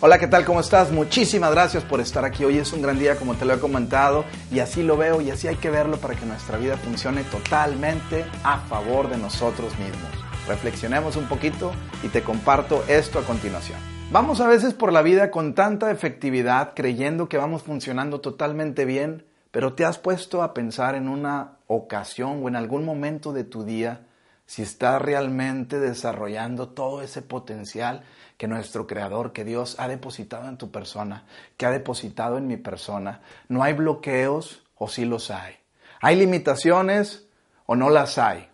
Hola, ¿qué tal? ¿Cómo estás? Muchísimas gracias por estar aquí. Hoy es un gran día, como te lo he comentado, y así lo veo y así hay que verlo para que nuestra vida funcione totalmente a favor de nosotros mismos. Reflexionemos un poquito y te comparto esto a continuación. Vamos a veces por la vida con tanta efectividad creyendo que vamos funcionando totalmente bien, pero te has puesto a pensar en una ocasión o en algún momento de tu día si estás realmente desarrollando todo ese potencial que nuestro Creador, que Dios ha depositado en tu persona, que ha depositado en mi persona. No hay bloqueos o sí los hay. Hay limitaciones o no las hay.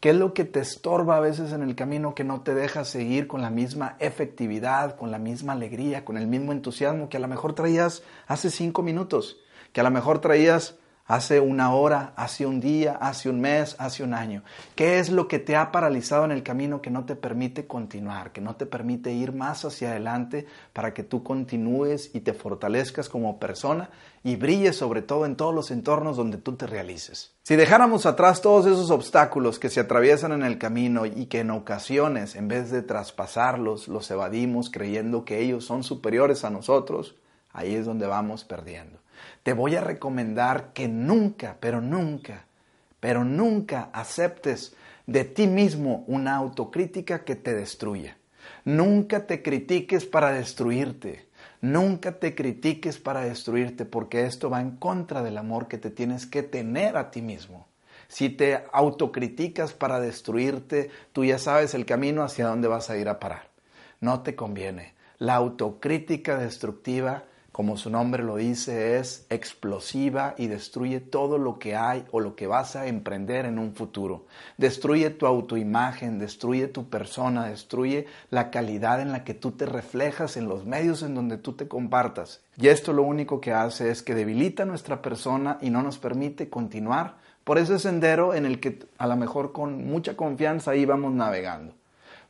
¿Qué es lo que te estorba a veces en el camino que no te deja seguir con la misma efectividad, con la misma alegría, con el mismo entusiasmo que a lo mejor traías hace cinco minutos, que a lo mejor traías hace una hora, hace un día, hace un mes, hace un año? ¿Qué es lo que te ha paralizado en el camino que no te permite continuar, que no te permite ir más hacia adelante para que tú continúes y te fortalezcas como persona y brilles sobre todo en todos los entornos donde tú te realices? Si dejáramos atrás todos esos obstáculos que se atraviesan en el camino y que en ocasiones, en vez de traspasarlos, los evadimos creyendo que ellos son superiores a nosotros, ahí es donde vamos perdiendo te voy a recomendar que nunca, pero nunca, pero nunca aceptes de ti mismo una autocrítica que te destruya. Nunca te critiques para destruirte. Nunca te critiques para destruirte porque esto va en contra del amor que te tienes que tener a ti mismo. Si te autocriticas para destruirte, tú ya sabes el camino hacia dónde vas a ir a parar. No te conviene. La autocrítica destructiva como su nombre lo dice, es explosiva y destruye todo lo que hay o lo que vas a emprender en un futuro. Destruye tu autoimagen, destruye tu persona, destruye la calidad en la que tú te reflejas en los medios en donde tú te compartas. Y esto lo único que hace es que debilita nuestra persona y no nos permite continuar por ese sendero en el que a lo mejor con mucha confianza íbamos navegando.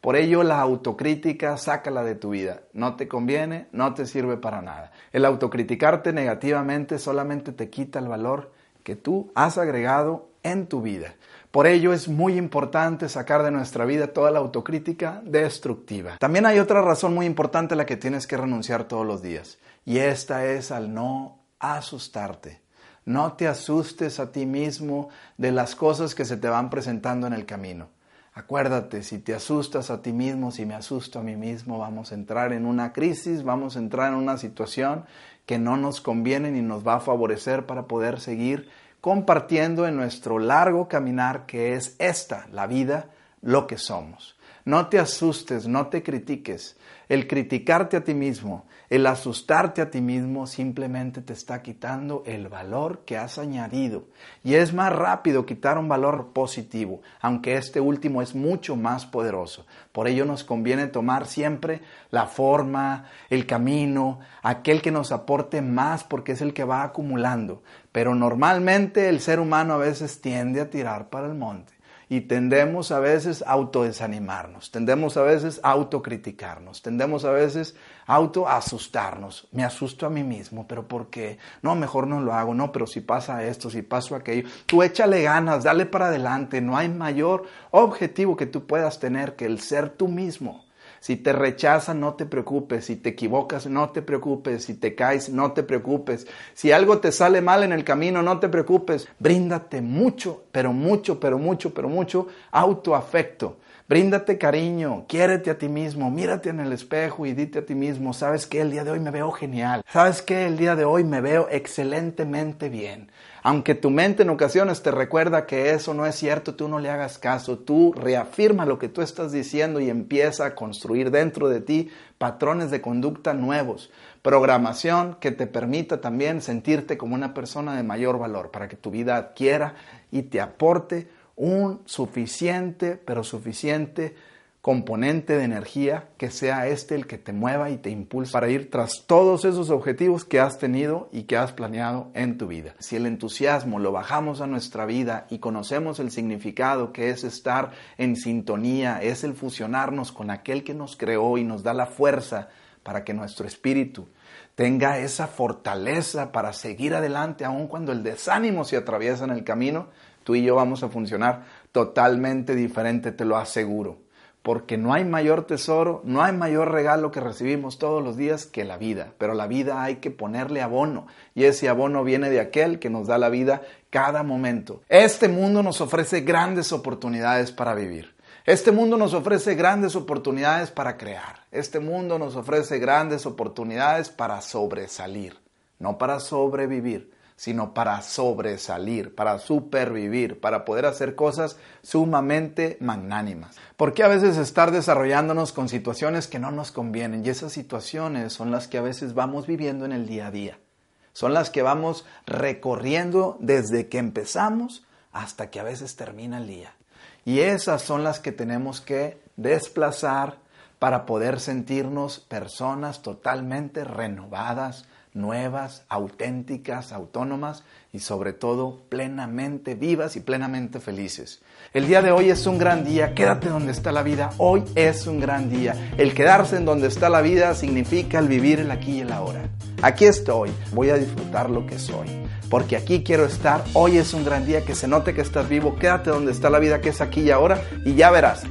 Por ello, la autocrítica, sácala de tu vida. No te conviene, no te sirve para nada. El autocriticarte negativamente solamente te quita el valor que tú has agregado en tu vida. Por ello es muy importante sacar de nuestra vida toda la autocrítica destructiva. También hay otra razón muy importante a la que tienes que renunciar todos los días. Y esta es al no asustarte. No te asustes a ti mismo de las cosas que se te van presentando en el camino. Acuérdate, si te asustas a ti mismo, si me asusto a mí mismo, vamos a entrar en una crisis, vamos a entrar en una situación que no nos conviene ni nos va a favorecer para poder seguir compartiendo en nuestro largo caminar que es esta, la vida, lo que somos. No te asustes, no te critiques. El criticarte a ti mismo, el asustarte a ti mismo simplemente te está quitando el valor que has añadido. Y es más rápido quitar un valor positivo, aunque este último es mucho más poderoso. Por ello nos conviene tomar siempre la forma, el camino, aquel que nos aporte más porque es el que va acumulando. Pero normalmente el ser humano a veces tiende a tirar para el monte y tendemos a veces a autodesanimarnos, tendemos a veces a autocriticarnos, tendemos a veces a autoasustarnos. Me asusto a mí mismo, pero ¿por qué? No, mejor no lo hago, no, pero si pasa esto, si pasa aquello, tú échale ganas, dale para adelante, no hay mayor objetivo que tú puedas tener que el ser tú mismo. Si te rechazan, no te preocupes. Si te equivocas, no te preocupes. Si te caes, no te preocupes. Si algo te sale mal en el camino, no te preocupes. Bríndate mucho, pero mucho, pero mucho, pero mucho autoafecto. Bríndate cariño, quiérete a ti mismo, mírate en el espejo y dite a ti mismo, ¿sabes qué? El día de hoy me veo genial. ¿Sabes qué? El día de hoy me veo excelentemente bien. Aunque tu mente en ocasiones te recuerda que eso no es cierto, tú no le hagas caso, tú reafirma lo que tú estás diciendo y empieza a construir dentro de ti patrones de conducta nuevos, programación que te permita también sentirte como una persona de mayor valor para que tu vida adquiera y te aporte un suficiente, pero suficiente componente de energía que sea este el que te mueva y te impulse para ir tras todos esos objetivos que has tenido y que has planeado en tu vida. Si el entusiasmo lo bajamos a nuestra vida y conocemos el significado que es estar en sintonía, es el fusionarnos con aquel que nos creó y nos da la fuerza para que nuestro espíritu tenga esa fortaleza para seguir adelante aun cuando el desánimo se atraviesa en el camino, tú y yo vamos a funcionar totalmente diferente, te lo aseguro porque no hay mayor tesoro, no hay mayor regalo que recibimos todos los días que la vida, pero la vida hay que ponerle abono y ese abono viene de aquel que nos da la vida cada momento. Este mundo nos ofrece grandes oportunidades para vivir. Este mundo nos ofrece grandes oportunidades para crear. Este mundo nos ofrece grandes oportunidades para sobresalir, no para sobrevivir sino para sobresalir, para supervivir, para poder hacer cosas sumamente magnánimas. Porque a veces estar desarrollándonos con situaciones que no nos convienen y esas situaciones son las que a veces vamos viviendo en el día a día. Son las que vamos recorriendo desde que empezamos hasta que a veces termina el día. Y esas son las que tenemos que desplazar para poder sentirnos personas totalmente renovadas, nuevas, auténticas, autónomas y sobre todo plenamente vivas y plenamente felices. El día de hoy es un gran día, quédate donde está la vida, hoy es un gran día. El quedarse en donde está la vida significa el vivir el aquí y el ahora. Aquí estoy, voy a disfrutar lo que soy, porque aquí quiero estar, hoy es un gran día, que se note que estás vivo, quédate donde está la vida, que es aquí y ahora, y ya verás,